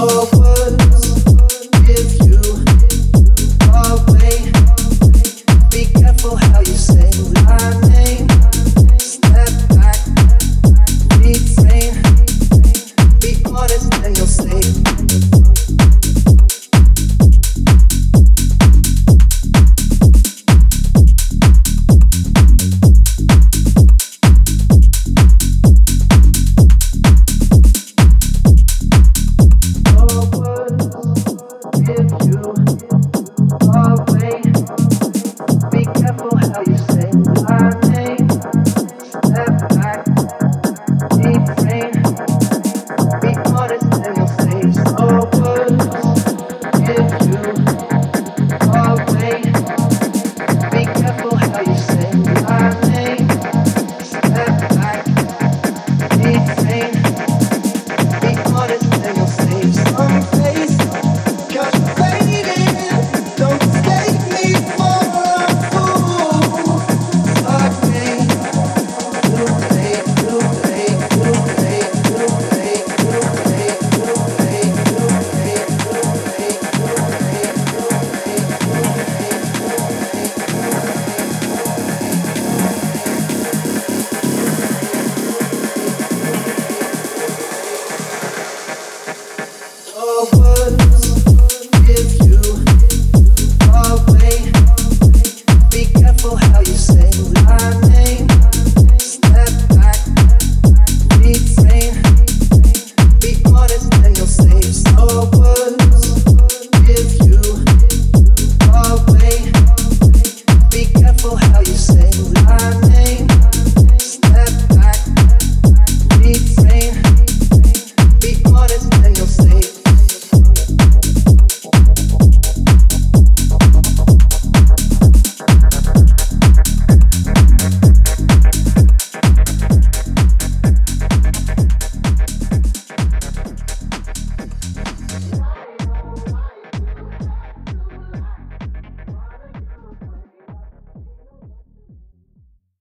oh.